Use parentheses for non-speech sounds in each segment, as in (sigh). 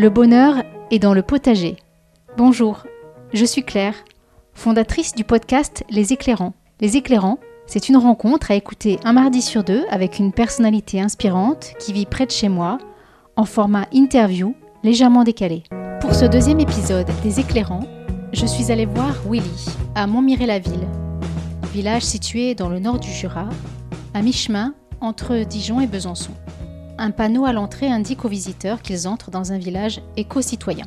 Le bonheur est dans le potager. Bonjour, je suis Claire, fondatrice du podcast Les Éclairants. Les Éclairants, c'est une rencontre à écouter un mardi sur deux avec une personnalité inspirante qui vit près de chez moi, en format interview légèrement décalé. Pour ce deuxième épisode des Éclairants, je suis allée voir Willy à Montmiré-la-Ville, village situé dans le nord du Jura, à mi-chemin entre Dijon et Besançon. Un panneau à l'entrée indique aux visiteurs qu'ils entrent dans un village éco-citoyen.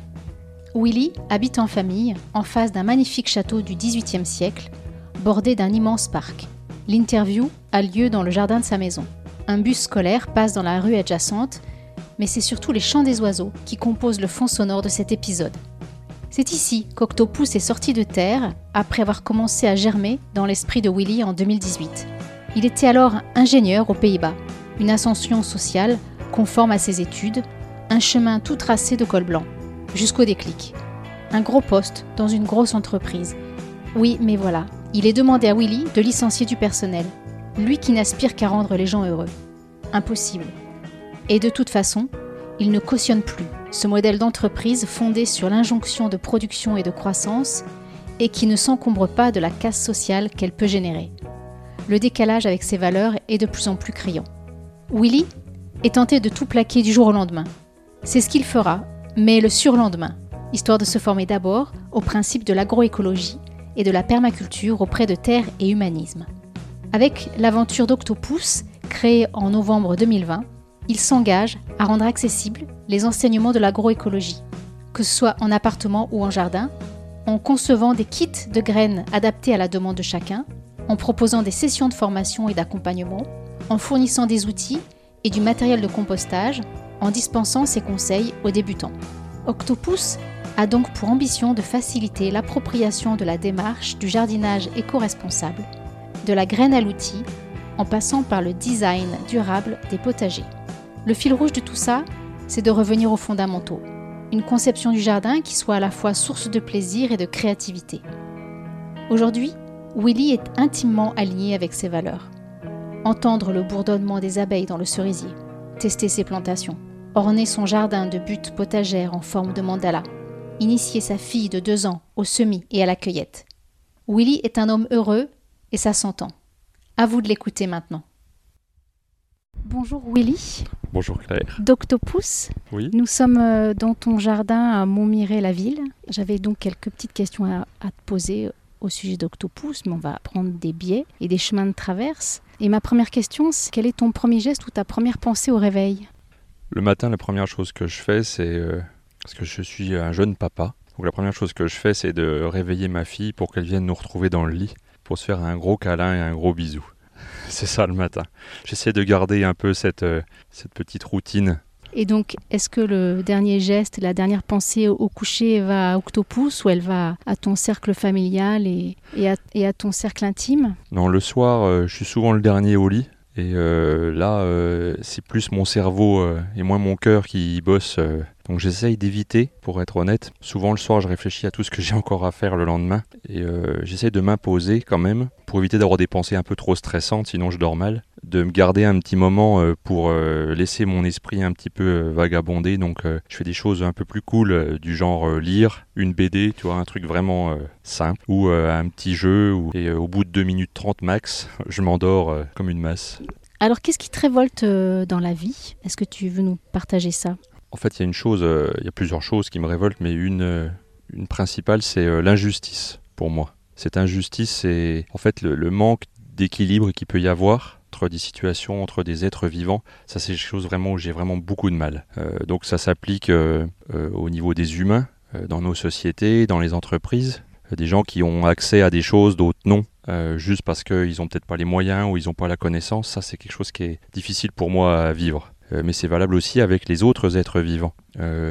Willy habite en famille, en face d'un magnifique château du XVIIIe siècle, bordé d'un immense parc. L'interview a lieu dans le jardin de sa maison. Un bus scolaire passe dans la rue adjacente, mais c'est surtout les chants des oiseaux qui composent le fond sonore de cet épisode. C'est ici qu'Octopus est sorti de terre après avoir commencé à germer dans l'esprit de Willy en 2018. Il était alors ingénieur aux Pays-Bas, une ascension sociale conforme à ses études, un chemin tout tracé de col blanc, jusqu'au déclic. Un gros poste dans une grosse entreprise. Oui, mais voilà, il est demandé à Willy de licencier du personnel, lui qui n'aspire qu'à rendre les gens heureux. Impossible. Et de toute façon, il ne cautionne plus ce modèle d'entreprise fondé sur l'injonction de production et de croissance et qui ne s'encombre pas de la casse sociale qu'elle peut générer. Le décalage avec ses valeurs est de plus en plus criant. Willy est tenté de tout plaquer du jour au lendemain. C'est ce qu'il fera, mais le surlendemain, histoire de se former d'abord au principe de l'agroécologie et de la permaculture auprès de terre et humanisme. Avec l'aventure d'Octopus, créée en novembre 2020, il s'engage à rendre accessibles les enseignements de l'agroécologie, que ce soit en appartement ou en jardin, en concevant des kits de graines adaptés à la demande de chacun, en proposant des sessions de formation et d'accompagnement, en fournissant des outils et du matériel de compostage, en dispensant ses conseils aux débutants. Octopus a donc pour ambition de faciliter l'appropriation de la démarche du jardinage éco-responsable, de la graine à l'outil, en passant par le design durable des potagers. Le fil rouge de tout ça, c'est de revenir aux fondamentaux. Une conception du jardin qui soit à la fois source de plaisir et de créativité. Aujourd'hui, Willy est intimement aligné avec ses valeurs. Entendre le bourdonnement des abeilles dans le cerisier, tester ses plantations, orner son jardin de buttes potagères en forme de mandala, initier sa fille de deux ans au semis et à la cueillette. Willy est un homme heureux et ça s'entend. À vous de l'écouter maintenant. Bonjour Willy. Bonjour Claire. D'Octopus. Oui. Nous sommes euh, dans ton jardin à Montmiré-la-Ville. J'avais donc quelques petites questions à, à te poser au sujet d'Octopus, mais on va prendre des biais et des chemins de traverse. Et ma première question, c'est quel est ton premier geste ou ta première pensée au réveil? Le matin, la première chose que je fais, c'est euh, parce que je suis un jeune papa. Donc la première chose que je fais, c'est de réveiller ma fille pour qu'elle vienne nous retrouver dans le lit pour se faire un gros câlin et un gros bisou. (laughs) C'est ça le matin. J'essaie de garder un peu cette, euh, cette petite routine. Et donc, est-ce que le dernier geste, la dernière pensée au coucher va à Octopus ou elle va à ton cercle familial et, à, ton cercle intime? Non, le soir, euh, je suis souvent le dernier au lit. Et euh, là, euh, c'est plus mon cerveau et moins mon cœur qui bosse. donc j'essaye d'éviter, pour être honnête. Souvent le soir, je réfléchis à tout ce que (laughs) j'ai encore à faire le lendemain. Et j'essaye de m'imposer quand même, pour éviter d'avoir des pensées un peu trop stressantes, sinon je dors mal. De me garder un petit moment euh, pour euh, laisser mon esprit un petit peu euh, vagabonder. Donc je fais des choses un peu plus cool, du genre lire une BD, tu vois, un truc vraiment simple. Ou un petit jeu. Ou... Et au bout de 2 minutes 30 max, (laughs) je m'endors comme une masse. Alors, qu'est-ce qui te révolte dans la vie? Est-ce que tu veux nous partager ça? En fait, il y a une chose, il y a plusieurs choses qui me révoltent, mais une, une principale, c'est l'injustice pour moi. Cette injustice, c'est en fait le, le manque d'équilibre qu'il peut y avoir entre des situations, entre des êtres vivants. Ça, c'est quelque chose vraiment où j'ai vraiment beaucoup de mal. Euh, donc, ça s'applique euh, euh, au niveau des humains, dans nos sociétés, dans les entreprises. Des gens qui ont accès à des choses, d'autres non. Juste parce qu'ils n'ont peut-être pas les moyens ou ils n'ont pas la connaissance, ça c'est quelque chose qui est difficile pour moi à vivre. Mais c'est valable aussi avec les autres êtres vivants.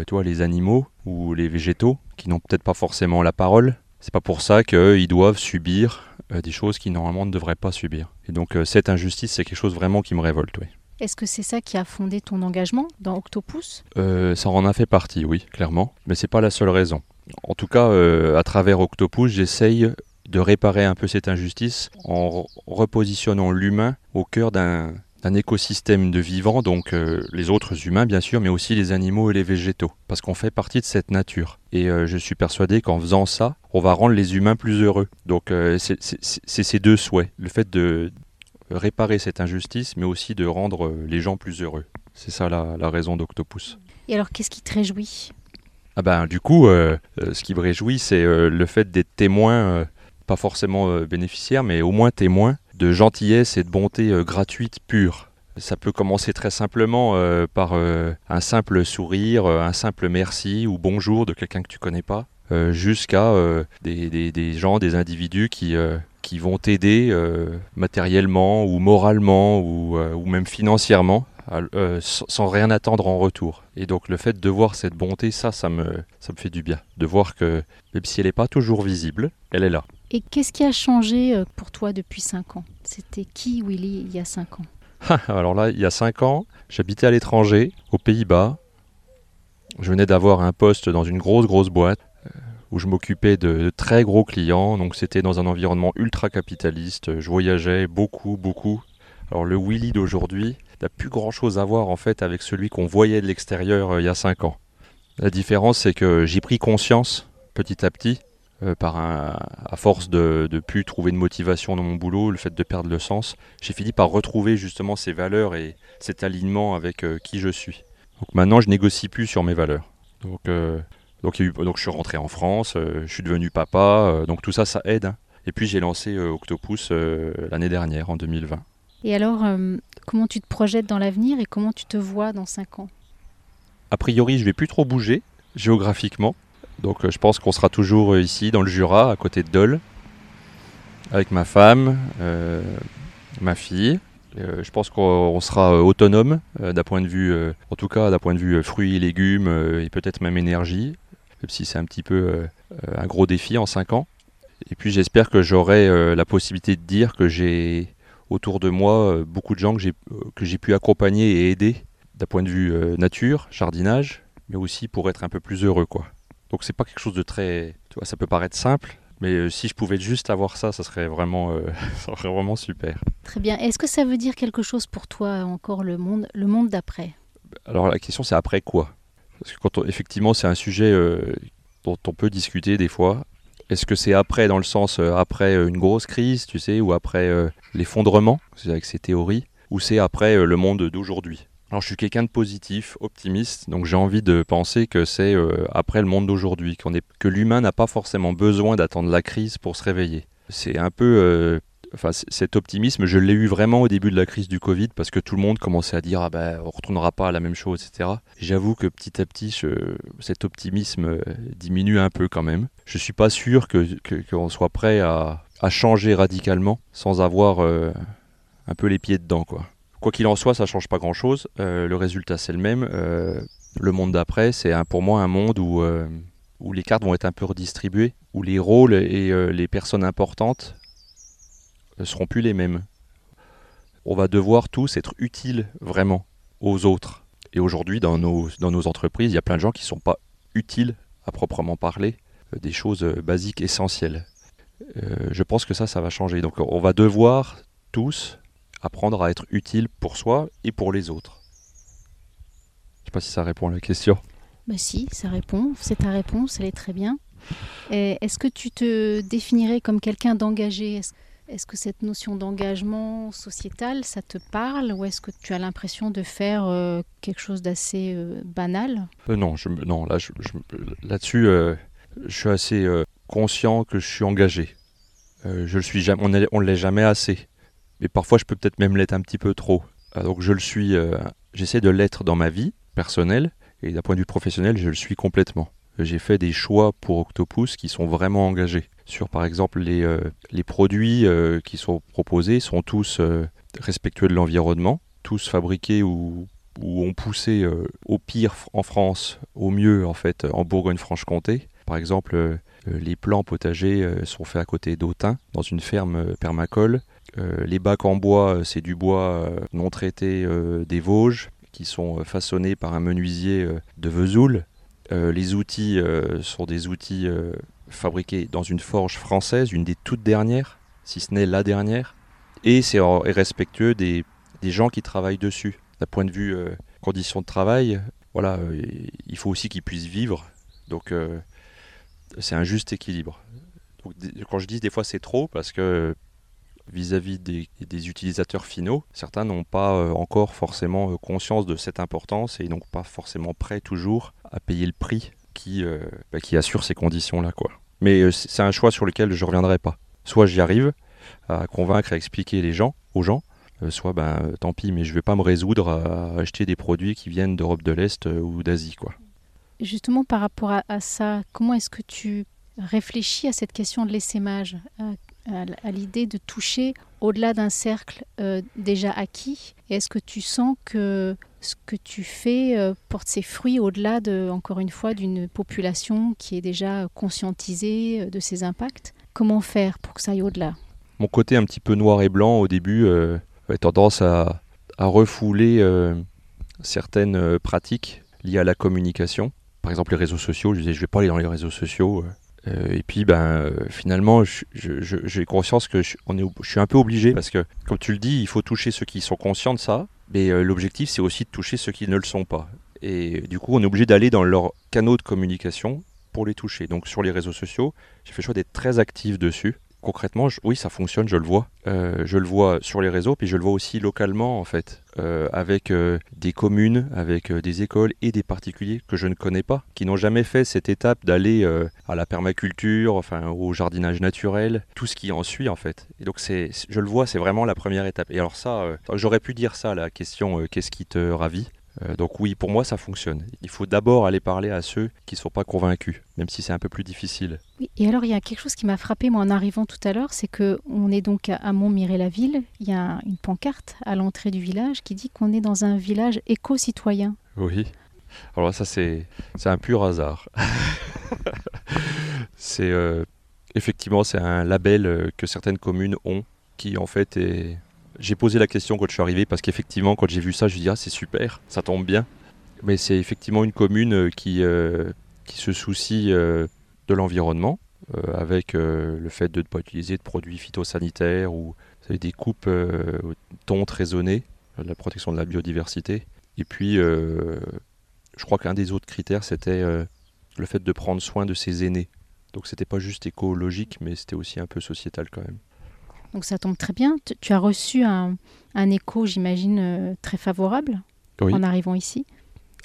Vois, les animaux ou les végétaux qui n'ont peut-être pas forcément la parole. C'est pas pour ça qu'ils doivent subir des choses qu'ils normalement ne devraient pas subir. Et donc euh, cette injustice, c'est quelque chose vraiment qui me révolte. Oui. Est-ce que c'est ça qui a fondé ton engagement dans Octopus? Euh, ça en a fait partie, oui, clairement. Mais c'est pas la seule raison. En tout cas, euh, à travers Octopus, j'essaye de réparer un peu cette injustice en re- repositionnant l'humain au cœur d'un d'un écosystème de vivants, donc euh, les autres humains bien sûr, mais aussi les animaux et les végétaux, parce qu'on fait partie de cette nature. Et euh, je suis persuadé qu'en faisant ça, on va rendre les humains plus heureux. Donc euh, c'est ces deux souhaits, le fait de réparer cette injustice, mais aussi de rendre les gens plus heureux. C'est ça la, la raison d'Octopus. Et alors qu'est-ce qui te réjouit? Ah ben, du coup, ce qui me réjouit, c'est le fait d'être témoin, pas forcément bénéficiaire, mais au moins témoin de gentillesse et de bonté euh, gratuite pure. Ça peut commencer très simplement euh, par euh, un simple sourire, un simple merci ou bonjour de quelqu'un que tu connais pas, jusqu'à des, gens, des individus qui, qui vont t'aider matériellement ou moralement ou, ou même financièrement sans rien attendre en retour. Et donc le fait de voir cette bonté, ça, ça me, ça me fait du bien. De voir que même si elle n'est pas toujours visible, elle est là. Et qu'est-ce qui a changé euh, pour toi depuis 5 ans? C'était qui Willy il y a 5 ans? Alors là, il y a 5 ans, j'habitais à l'étranger, aux Pays-Bas. Je venais d'avoir un poste dans une grosse, grosse boîte euh, où je m'occupais de, très gros clients. Donc c'était dans un environnement ultra capitaliste. Je voyageais beaucoup, beaucoup. Alors le Willy d'aujourd'hui n'a plus grand-chose à voir en fait avec celui qu'on voyait de l'extérieur euh, il y a 5 ans. La différence, c'est que j'ai pris conscience petit à petit euh, par à force de ne plus trouver de motivation dans mon boulot, le fait de perdre le sens, j'ai fini par retrouver justement ces valeurs et cet alignement avec euh, qui je suis. Donc maintenant, je négocie plus sur mes valeurs. Donc, euh, donc, donc je suis rentré en France, je suis devenu papa, donc tout ça, ça aide. Hein. Et puis j'ai lancé Octopus l'année dernière, en 2020. Et alors, comment tu te projettes dans l'avenir et comment tu te vois dans 5 ans? A priori, je vais plus trop bouger géographiquement. Donc euh, je pense qu'on sera toujours euh, ici dans le Jura, à côté de Dole, avec ma femme, euh, ma fille. je pense qu'on sera autonome d'un point de vue, en tout cas d'un point de vue fruits et légumes et peut-être même énergie, même si c'est un petit peu un gros défi en 5 ans. Et puis j'espère que j'aurai la possibilité de dire que j'ai autour de moi beaucoup de gens que j'ai pu accompagner et aider d'un point de vue nature, jardinage, mais aussi pour être un peu plus heureux quoi. Donc c'est pas quelque chose de très, tu vois, ça peut paraître simple, mais euh, si je pouvais juste avoir ça, ça serait vraiment, euh, (laughs) ça serait vraiment super. Très bien. Est-ce que ça veut dire quelque chose pour toi encore le monde, le monde d'après? Alors la question c'est après quoi? Parce que quand effectivement c'est un sujet euh, dont on peut discuter des fois. Est-ce que c'est après dans le sens après une grosse crise, tu sais, ou après l'effondrement, avec ces théories, ou c'est après le monde d'aujourd'hui? Alors je suis quelqu'un de positif, optimiste, donc j'ai envie de penser que c'est euh, après le monde d'aujourd'hui, qu'on que l'humain n'a pas forcément besoin d'attendre la crise pour se réveiller. C'est un peu... Euh, enfin, cet optimisme, je l'ai eu vraiment au début de la crise du Covid parce que tout le monde commençait à dire ah ben on retournera pas à la même chose, etc. J'avoue que petit à petit, cet optimisme euh, diminue un peu quand même. Je suis pas sûr que qu'on soit prêt à, à, changer radicalement sans avoir un peu les pieds dedans, quoi. Quoi qu'il en soit, ça change pas grand-chose. Euh, le résultat, c'est le même. Euh, le monde d'après, c'est pour moi un monde où, euh, où les cartes vont être un peu redistribuées, où les rôles et les personnes importantes ne seront plus les mêmes. On va devoir tous être utiles vraiment aux autres. Et aujourd'hui, dans nos entreprises, il y a plein de gens qui ne sont pas utiles à proprement parler, des choses basiques, essentielles. je pense que ça, ça va changer. Donc on va devoir tous apprendre à être utile pour soi et pour les autres. Je ne sais pas si ça répond à la question. Bah si, ça répond. C'est ta réponse, elle est très bien. Est-ce que tu te définirais comme quelqu'un d'engagé? Est-ce que cette notion d'engagement sociétal, ça te parle ou est-ce que tu as l'impression de faire euh, quelque chose d'assez euh, banal? Euh, Non, je, non, là, je, là-dessus, je suis assez conscient que je suis engagé. je le suis jamais, on ne l'est jamais assez mais parfois je peux peut-être même l'être un petit peu trop. Euh, donc je le suis, euh, j'essaie de l'être dans ma vie personnelle, et d'un point de vue professionnel, je le suis complètement. J'ai fait des choix pour Octopus qui sont vraiment engagés. Sur par exemple les, euh, les produits qui sont proposés sont tous respectueux de l'environnement, tous fabriqués ou, ou ont poussé au pire en France, au mieux en fait en Bourgogne-Franche-Comté. Par exemple, les plants potagers sont faits à côté d'Autun, dans une ferme permacole. Euh, les bacs en bois, euh, c'est du bois euh, non traité des Vosges qui sont façonnés par un menuisier de Vesoul. les outils sont des outils fabriqués dans une forge française, une des toutes dernières, si ce n'est la dernière. Et c'est respectueux des, gens qui travaillent dessus. D'un point de vue euh, conditions de travail, voilà, il faut aussi qu'ils puissent vivre. Donc c'est un juste équilibre. Quand je dis des fois c'est trop, parce que vis-à-vis des, utilisateurs finaux, certains n'ont pas euh, encore forcément euh, conscience de cette importance et donc pas forcément prêts toujours à payer le prix qui, euh, bah, qui assure ces conditions-là. Mais c'est un choix sur lequel je ne reviendrai pas. Soit j'y arrive à convaincre, à expliquer les gens, aux gens, soit ben, tant pis, mais je ne vais pas me résoudre à acheter des produits qui viennent d'Europe de l'Est ou d'Asie. quoi. Justement, par rapport à, ça, comment est-ce que tu réfléchis à cette question de l'essaimage, à l'idée de toucher au-delà d'un cercle euh, déjà acquis? Est-ce que tu sens que ce que tu fais euh, porte ses fruits au-delà, de, encore une fois, d'une population qui est déjà conscientisée euh, de ses impacts? Comment faire pour que ça aille au-delà? Mon côté un petit peu noir et blanc au début euh, tendance à, à refouler certaines pratiques liées à la communication. Par exemple, les réseaux sociaux. Je disais, je vais pas aller dans les réseaux sociaux. Euh, et puis, ben, euh, finalement, j'ai conscience que je, on est, je suis un peu obligé parce que, comme tu le dis, il faut toucher ceux qui sont conscients de ça. Mais euh, l'objectif, c'est aussi de toucher ceux qui ne le sont pas. Et du coup, on est obligé d'aller dans leurs canaux de communication pour les toucher. Donc, sur les réseaux sociaux, j'ai fait le choix d'être très actif dessus. Concrètement, oui, ça fonctionne, je le vois. Euh, je le vois sur les réseaux, puis je le vois aussi localement, en fait, euh, avec euh, des communes, avec des écoles et des particuliers que je ne connais pas, qui n'ont jamais fait cette étape d'aller à la permaculture, enfin, au jardinage naturel, tout ce qui en suit, en fait. Et donc, je le vois, c'est vraiment la première étape. Et alors ça, j'aurais pu dire ça, la question qu'est-ce qui te ravit? Donc oui, pour moi, ça fonctionne. Il faut d'abord aller parler à ceux qui ne sont pas convaincus, même si c'est un peu plus difficile. Oui, et alors il y a quelque chose qui m'a frappé moi en arrivant tout à l'heure, c'est que on est donc à, Montmiré-la-Ville. Il y a une pancarte à l'entrée du village qui dit qu'on est dans un village éco-citoyen. Oui. Alors ça, c'est c'est un pur hasard. (laughs) c'est euh, effectivement c'est un label euh, que certaines communes ont, qui en fait est. J'ai posé la question quand je suis arrivé parce qu'effectivement quand j'ai vu ça, je me dis ah c'est super, ça tombe bien. Mais c'est effectivement une commune euh, qui euh, qui se soucie euh, de l'environnement avec le fait de ne pas utiliser de produits phytosanitaires ou des coupes euh, tontes raisonnées, la protection de la biodiversité. Et puis, je crois qu'un des autres critères, c'était le fait de prendre soin de ses aînés. Donc, c'était pas juste écologique, mais c'était aussi un peu sociétal quand même. Donc ça tombe très bien. Tu, tu as reçu un, un écho, j'imagine, euh, très favorable Oui. en arrivant ici.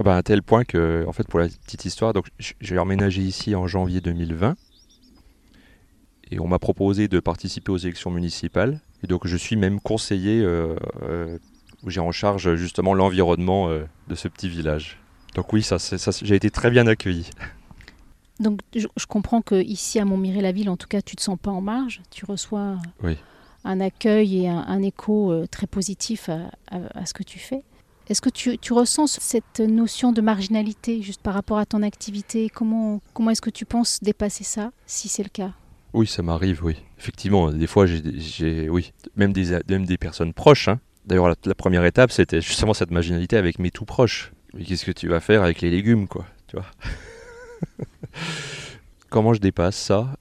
Ah bah, à tel point que, en fait, pour la petite histoire, donc j'ai emménagé ici en janvier 2020. Et on m'a proposé de participer aux élections municipales. Et donc, je suis même conseiller euh, euh, où j'ai en charge justement l'environnement de ce petit village. Donc oui, ça, j'ai été très bien accueilli. Donc je, je comprends que ici à Montmiré-la-Ville, en tout cas, tu te sens pas en marge. Tu reçois Oui. Un accueil et un, écho euh, très positif à, ce que tu fais. Est-ce que tu, tu ressens cette notion de marginalité juste par rapport à ton activité? Comment, comment est-ce que tu penses dépasser ça, si c'est le cas? Oui, ça m'arrive, oui. Effectivement, des fois, j'ai, j'ai- oui, même des, même des personnes proches. hein. D'ailleurs, la, la première étape, c'était justement cette marginalité avec mes tout proches. Mais qu'est-ce que tu vas faire avec les légumes, quoi Tu vois? (laughs) Comment je dépasse ça?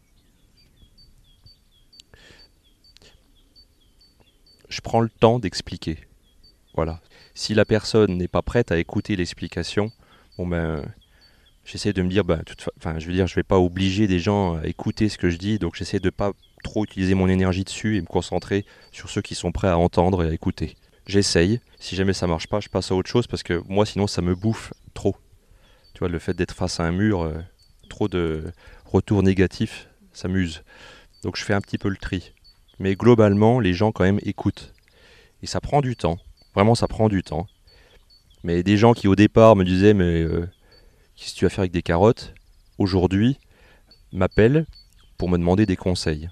Je prends le temps d'expliquer. Voilà. Si la personne n'est pas prête à écouter l'explication, bon ben, j'essaie de me dire, ben, toute enfin, je veux dire, je vais pas obliger des gens à écouter ce que je dis, donc j'essaie de pas trop utiliser mon énergie dessus et me concentrer sur ceux qui sont prêts à entendre et à écouter. J'essaye. Si jamais ça marche pas, je passe à autre chose parce que moi, sinon, ça me bouffe trop. Tu vois, le fait d'être face à un mur, euh, trop de retours négatifs, ça m'use. Donc je fais un petit peu le tri. Mais globalement, les gens quand même écoutent. Et ça prend du temps. Vraiment, ça prend du temps. Mais des gens qui au départ me disaient, mais euh, qu'est-ce que tu vas faire avec des carottes? Aujourd'hui, m'appellent pour me demander des conseils.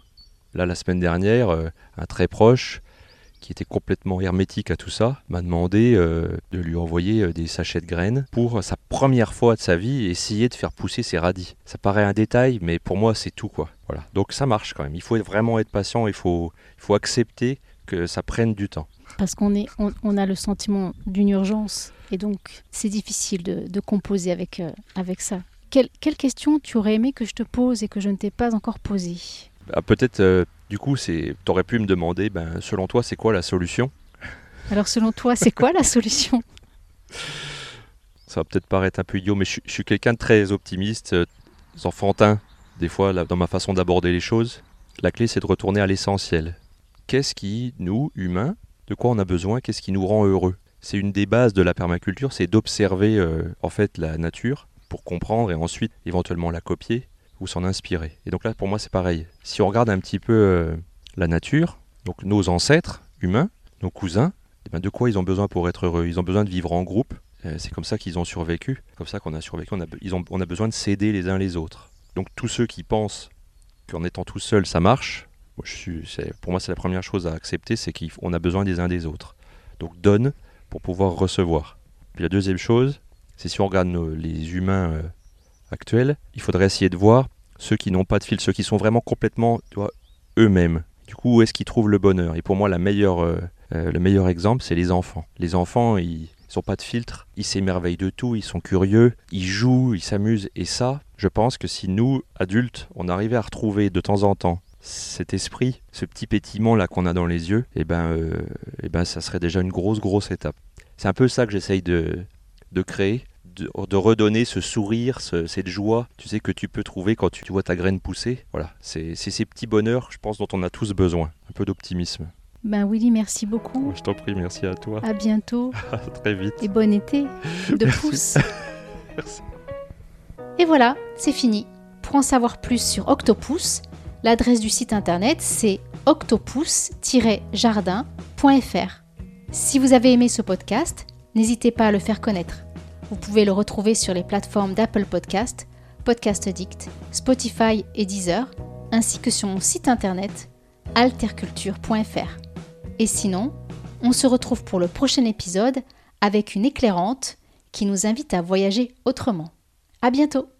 Là, la semaine dernière, euh, un très proche, qui était complètement hermétique à tout ça, m'a demandé euh, de lui envoyer euh, des sachets de graines pour sa première fois de sa vie essayer de faire pousser ses radis. Ça paraît un détail, mais pour moi c'est tout quoi. Voilà. Donc ça marche quand même. Il faut vraiment être patient, il faut, il faut accepter que ça prenne du temps. Parce qu'on est, on, on a le sentiment d'une urgence et donc c'est difficile de, de composer avec, euh, avec ça. Quelle, quelle question tu aurais aimé que je te pose et que je ne t'ai pas encore posée? Ah, Peut-être, euh, du coup, c'est, t'aurais pu me demander, ben, selon toi, c'est quoi la solution? Alors selon toi, c'est quoi la solution? Ça va peut-être paraître un peu idiot, mais je, suis quelqu'un de très optimiste, euh, enfantin, des fois, dans ma façon d'aborder les choses. La clé, c'est de retourner à l'essentiel. Qu'est-ce qui, nous, humains, de quoi on a besoin? Qu'est-ce qui nous rend heureux? C'est une des bases de la permaculture, c'est d'observer euh, en fait la nature pour comprendre et ensuite éventuellement la copier ou s'en inspirer. Et donc là, pour moi, c'est pareil. Si on regarde un petit peu euh, la nature, donc nos ancêtres humains, nos cousins, eh ben, de quoi ils ont besoin pour être heureux? Ils ont besoin de vivre en groupe. Euh, c'est comme ça qu'ils ont survécu. Comme ça qu'on a survécu. On a, besoin de s'aider les uns les autres. Donc tous ceux qui pensent qu'en étant tout seul, ça marche, pour moi, c'est la première chose à accepter, c'est qu'on a besoin des uns des autres. Donc donne pour pouvoir recevoir. Puis la deuxième chose, c'est si on regarde les humains euh, actuels, il faudrait essayer de voir ceux qui n'ont pas de fil, ceux qui sont vraiment complètement eux-mêmes. Du coup, où est-ce qu'ils trouvent le bonheur? Et pour moi, la meilleure, euh, euh, le meilleur exemple, c'est les enfants. Les enfants, ils n'ont pas de filtre, ils s'émerveillent de tout, ils sont curieux, ils jouent, ils s'amusent. Et ça, je pense que si nous, adultes, on arrivait à retrouver de temps en temps cet esprit, ce petit pétillement là qu'on a dans les yeux, eh ben, eh ben, ça serait déjà une grosse, grosse étape. C'est un peu ça que j'essaye de, de créer, de, redonner ce sourire, cette joie, tu sais, que tu peux trouver quand tu vois ta graine pousser. Voilà, c'est ces petits bonheurs, je pense, dont on a tous besoin. Un peu d'optimisme. Ben Willy, merci beaucoup. Je t'en prie, merci à toi. À bientôt. (laughs) à très vite. Et bon été de pouce. (laughs) merci. Et voilà, c'est fini. Pour en savoir plus sur Octopus, l'adresse du site internet c'est octopus-jardin.fr. Si vous avez aimé ce podcast, n'hésitez pas à le faire connaître. Vous pouvez le retrouver sur les plateformes d'Apple Podcast, Podcast Addict, Spotify et Deezer, ainsi que sur mon site internet alterculture.fr. Et sinon, on se retrouve pour le prochain épisode avec une éclairante qui nous invite à voyager autrement. À bientôt!